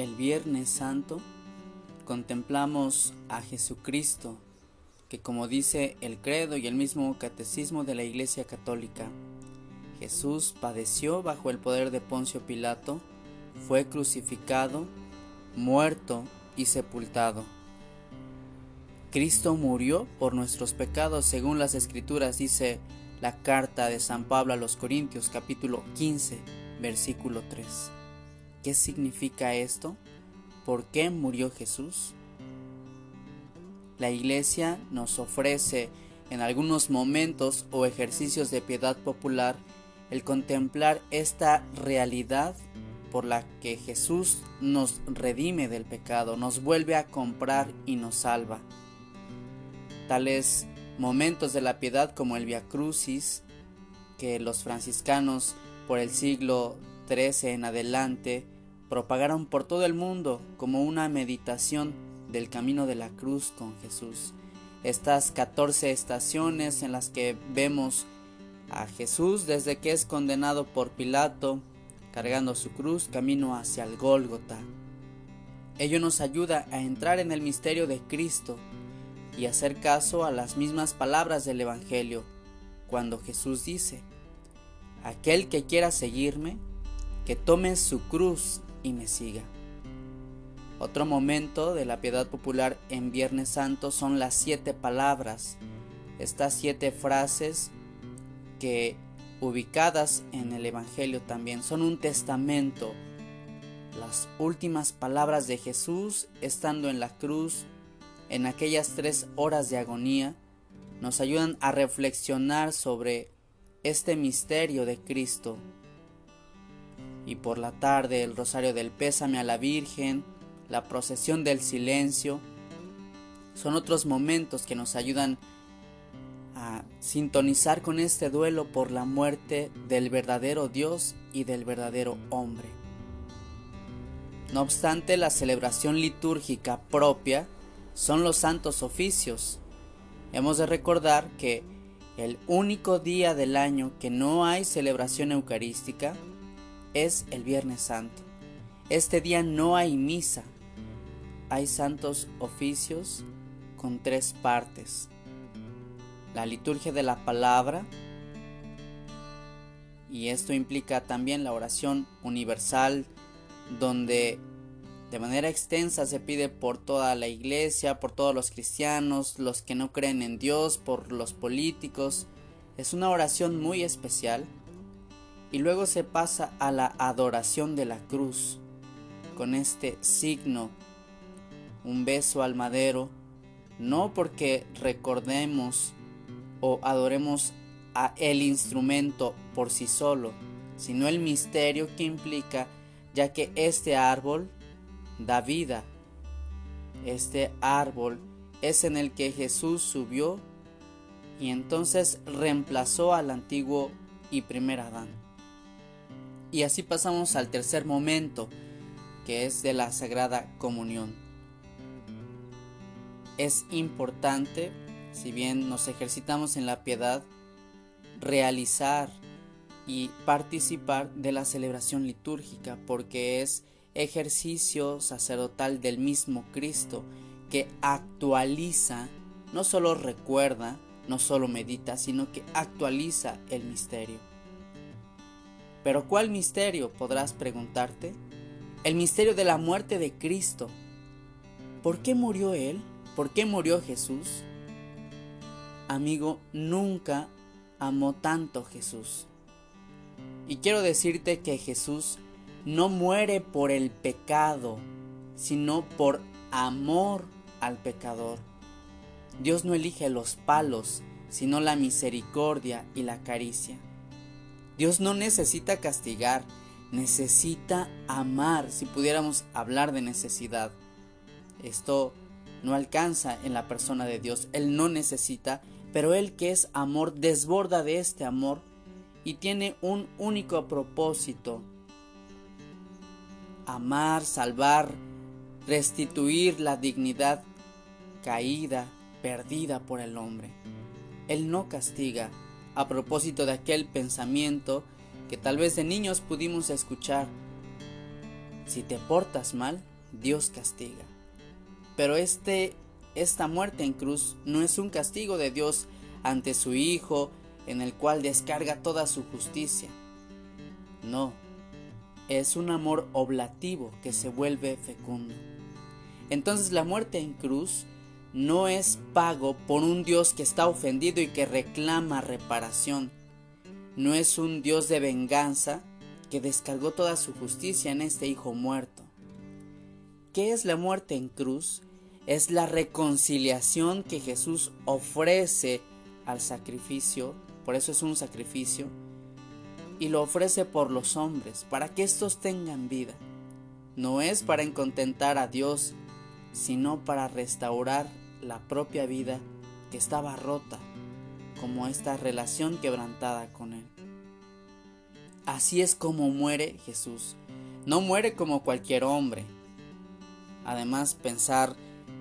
El Viernes Santo contemplamos a Jesucristo, que como dice el credo y el mismo catecismo de la Iglesia Católica, Jesús padeció bajo el poder de Poncio Pilato, fue crucificado, muerto y sepultado. Cristo murió por nuestros pecados según las escrituras dice la carta de San Pablo a los Corintios capítulo 15 versículo 3. ¿Qué significa esto? ¿Por qué murió Jesús? La iglesia nos ofrece en algunos momentos o ejercicios de piedad popular el contemplar esta realidad por la que Jesús nos redime del pecado, nos vuelve a comprar y nos salva. Tales momentos de la piedad como el Via Crucis, que los franciscanos por el siglo En adelante propagaron por todo el mundo como una meditación del camino de la cruz con Jesús. Estas 14 estaciones en las que vemos a Jesús desde que es condenado por Pilato, cargando su cruz camino hacia el Gólgota. Ello nos ayuda a entrar en el misterio de Cristo y hacer caso a las mismas palabras del Evangelio, cuando Jesús dice, Aquel que quiera seguirme, que tome su cruz y me siga. Otro momento de la piedad popular en Viernes Santo son las siete palabras, estas siete frases que ubicadas en el Evangelio también son un testamento. Las últimas palabras de Jesús estando en la cruz, en aquellas tres horas de agonía, nos ayudan a reflexionar sobre este misterio de Cristo. Y por la tarde el rosario del pésame a la Virgen, la procesión del silencio, son otros momentos que nos ayudan a sintonizar con este duelo por la muerte del verdadero Dios y del verdadero hombre. No obstante, la celebración litúrgica propia son los santos oficios. Hemos de recordar que el único día del año que no hay celebración eucarística es el Viernes Santo. Este día no hay misa. Hay santos oficios con tres partes. La liturgia de la palabra, y esto implica también la oración universal, donde de manera extensa se pide por toda la iglesia, por todos los cristianos, los que no creen en Dios, por los políticos. Es una oración muy especial. Y luego se pasa a la adoración de la cruz, con este signo, un beso al madero, no porque recordemos o adoremos a el instrumento por sí solo, sino el misterio que implica, ya que este árbol da vida. Este árbol es en el que Jesús subió y entonces reemplazó al antiguo y primer Adán. Y así pasamos al tercer momento, que es de la Sagrada Comunión. Es importante, si bien nos ejercitamos en la piedad, realizar y participar de la celebración litúrgica, porque es ejercicio sacerdotal del mismo Cristo que actualiza, no solo recuerda, no solo medita, sino que actualiza el misterio. Pero ¿cuál misterio? podrás preguntarte. El misterio de la muerte de Cristo. ¿Por qué murió Él? ¿Por qué murió Jesús? Amigo, nunca amó tanto Jesús. Y quiero decirte que Jesús no muere por el pecado, sino por amor al pecador. Dios no elige los palos, sino la misericordia y la caricia. Dios no necesita castigar, necesita amar, si pudiéramos hablar de necesidad. Esto no alcanza en la persona de Dios, Él no necesita, pero Él que es amor desborda de este amor y tiene un único propósito, amar, salvar, restituir la dignidad caída, perdida por el hombre. Él no castiga a propósito de aquel pensamiento que tal vez de niños pudimos escuchar. Si te portas mal, Dios castiga. Pero este, esta muerte en cruz no es un castigo de Dios ante su Hijo, en el cual descarga toda su justicia. No, es un amor oblativo que se vuelve fecundo. Entonces la muerte en cruz no es pago por un Dios que está ofendido y que reclama reparación. No es un Dios de venganza que descargó toda su justicia en este Hijo muerto. ¿Qué es la muerte en cruz? Es la reconciliación que Jesús ofrece al sacrificio, por eso es un sacrificio, y lo ofrece por los hombres, para que éstos tengan vida. No es para encontentar a Dios, sino para restaurar la propia vida que estaba rota, como esta relación quebrantada con Él. Así es como muere Jesús. No muere como cualquier hombre. Además, pensar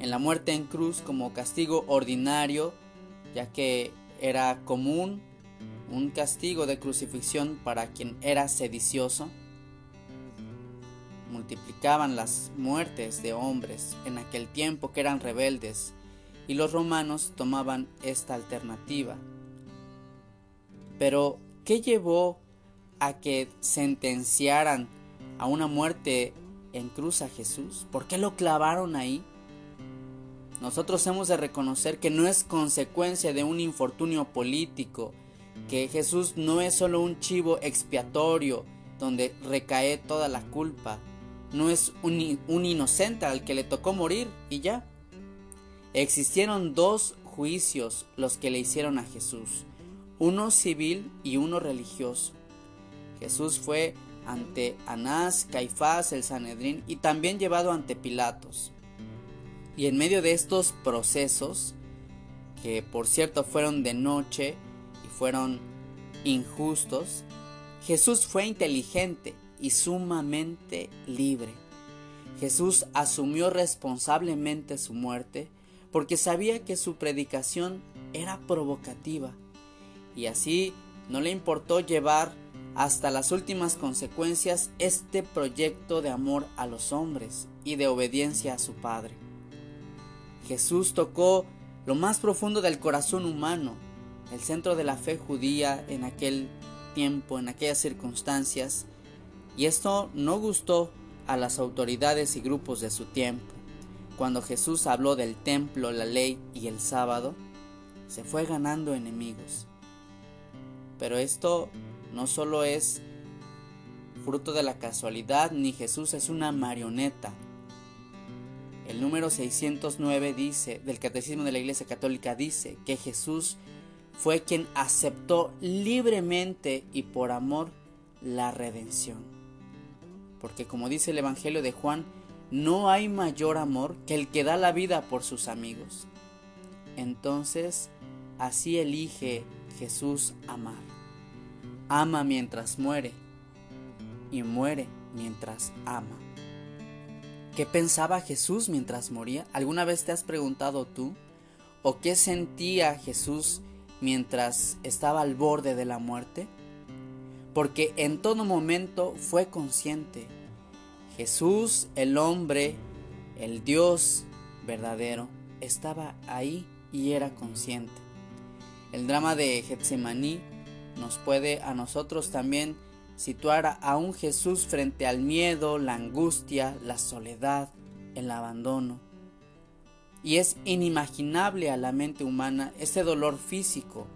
en la muerte en cruz como castigo ordinario, ya que era común un castigo de crucifixión para quien era sedicioso. Multiplicaban las muertes de hombres en aquel tiempo que eran rebeldes y los romanos tomaban esta alternativa. Pero, ¿qué llevó a que sentenciaran a una muerte en cruz a Jesús? ¿Por qué lo clavaron ahí? Nosotros hemos de reconocer que no es consecuencia de un infortunio político, que Jesús no es solo un chivo expiatorio donde recae toda la culpa, no es un, un inocente al que le tocó morir y ya. Existieron dos juicios los que le hicieron a Jesús, uno civil y uno religioso. Jesús fue ante Anás, Caifás, el Sanedrín y también llevado ante Pilatos. Y en medio de estos procesos, que por cierto fueron de noche y fueron injustos, Jesús fue inteligente y sumamente libre. Jesús asumió responsablemente su muerte porque sabía que su predicación era provocativa y así no le importó llevar hasta las últimas consecuencias este proyecto de amor a los hombres y de obediencia a su Padre. Jesús tocó lo más profundo del corazón humano, el centro de la fe judía en aquel tiempo, en aquellas circunstancias, y esto no gustó a las autoridades y grupos de su tiempo. Cuando Jesús habló del templo, la ley y el sábado, se fue ganando enemigos. Pero esto no solo es fruto de la casualidad, ni Jesús es una marioneta. El número 609 dice, del Catecismo de la Iglesia Católica dice que Jesús fue quien aceptó libremente y por amor la redención. Porque como dice el Evangelio de Juan, no hay mayor amor que el que da la vida por sus amigos. Entonces, así elige Jesús amar ama mientras muere y muere mientras ama. ¿Qué pensaba Jesús mientras moría? ¿Alguna vez te has preguntado tú? ¿O qué sentía Jesús mientras estaba al borde de la muerte? Porque en todo momento fue consciente. Jesús, el hombre, el Dios verdadero, estaba ahí y era consciente. El drama de Getsemaní nos puede a nosotros también situar a un Jesús frente al miedo, la angustia, la soledad, el abandono. Y es inimaginable a la mente humana ese dolor físico,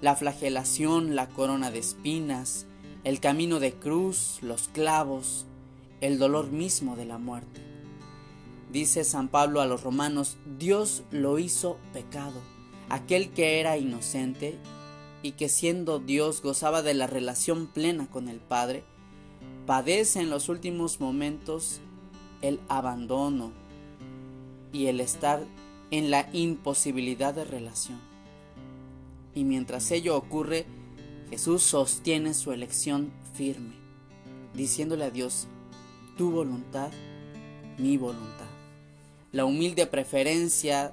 la flagelación, la corona de espinas, el camino de cruz, los clavos, el dolor mismo de la muerte. Dice San Pablo a los romanos, Dios lo hizo pecado. Aquel que era inocente y que siendo Dios gozaba de la relación plena con el Padre, padece en los últimos momentos el abandono y el estar en la imposibilidad de relación. Y mientras ello ocurre, Jesús sostiene su elección firme, diciéndole a Dios, tu voluntad, mi voluntad. La humilde preferencia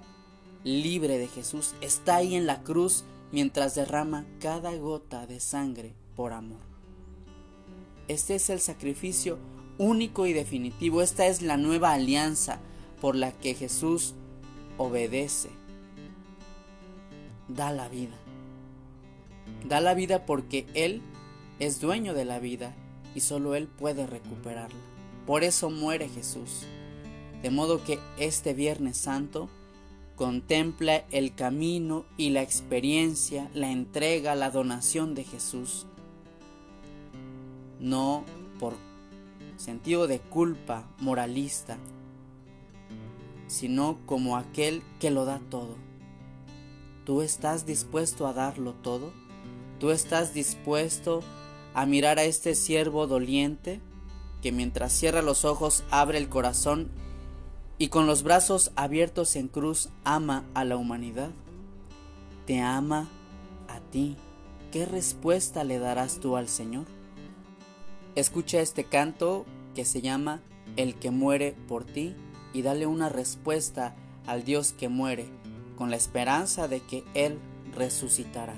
libre de Jesús está ahí en la cruz mientras derrama cada gota de sangre por amor. Este es el sacrificio único y definitivo. Esta es la nueva alianza por la que Jesús obedece. Da la vida. Da la vida porque Él es dueño de la vida y solo Él puede recuperarla. Por eso muere Jesús. De modo que este Viernes Santo contempla el camino y la experiencia, la entrega, la donación de Jesús. No por sentido de culpa moralista, sino como aquel que lo da todo. ¿Tú estás dispuesto a darlo todo? ¿Tú estás dispuesto a mirar a este siervo doliente que mientras cierra los ojos abre el corazón y con los brazos abiertos en cruz ama a la humanidad? Te ama a ti. ¿Qué respuesta le darás tú al Señor? Escucha este canto que se llama El que muere por ti y dale una respuesta al Dios que muere con la esperanza de que Él resucitará.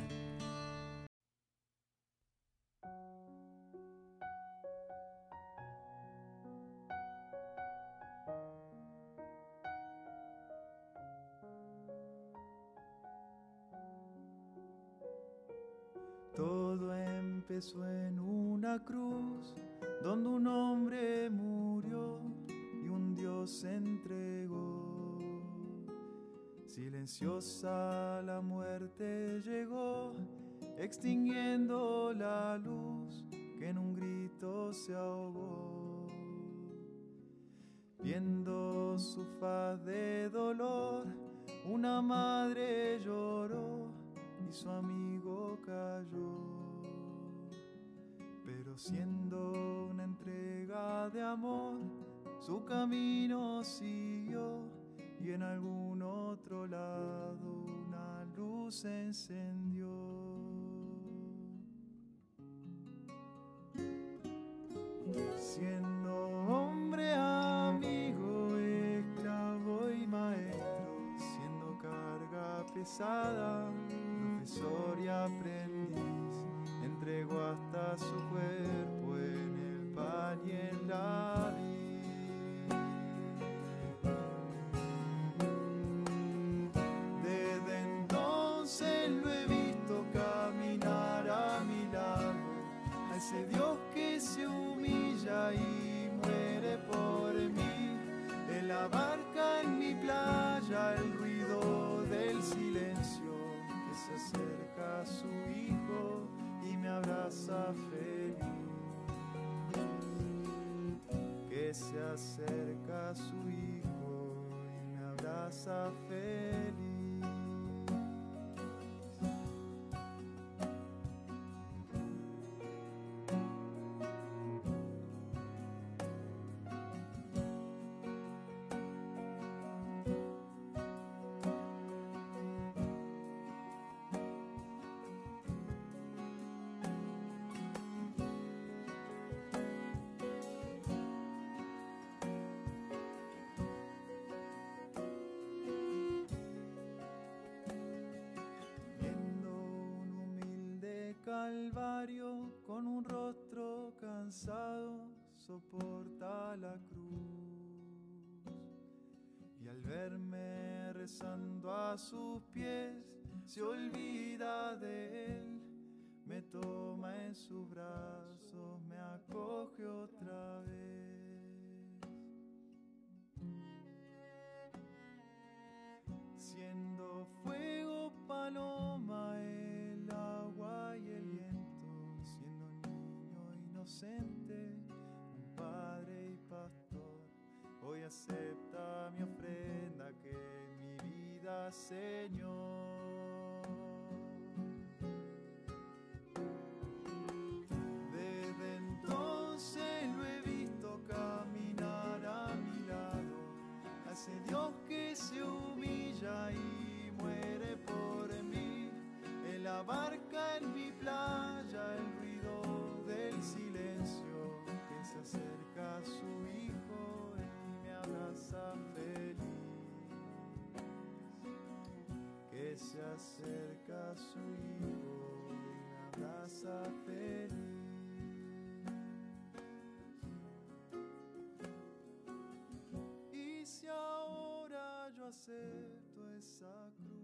En una cruz donde un hombre murió y un Dios se entregó. Silenciosa la muerte llegó, extinguiendo la luz que en un grito se ahogó. Viendo su faz de dolor, una madre lloró y su amigo cayó. Siendo una entrega de amor, su camino siguió y en algún otro lado una luz encendió. Siendo hombre, amigo, esclavo y maestro, siendo carga pesada, calvario con un rostro cansado, soporta la cruz. Y al verme rezando a sus pies, se olvida de él, me toma en sus brazos, me acoge otra vez. Siendo fuego, paloma, un padre y pastor, hoy acepta mi ofrenda que mi vida, Señor. Desde entonces lo he visto caminar a mi lado, ese Dios que se humilla y muere por mí. En la barca, en mi playa, acerca su Hijo y me abraza feliz. Que se acerca su Hijo y me abraza feliz. Y si ahora yo acepto esa cruz.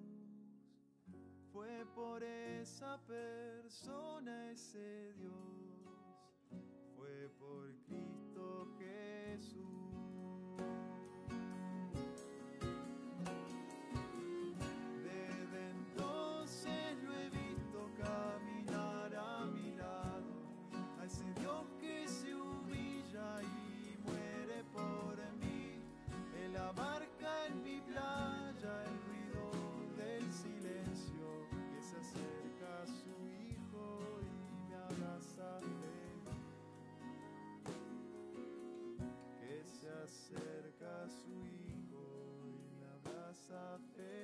Fue por esa persona ese Dios Que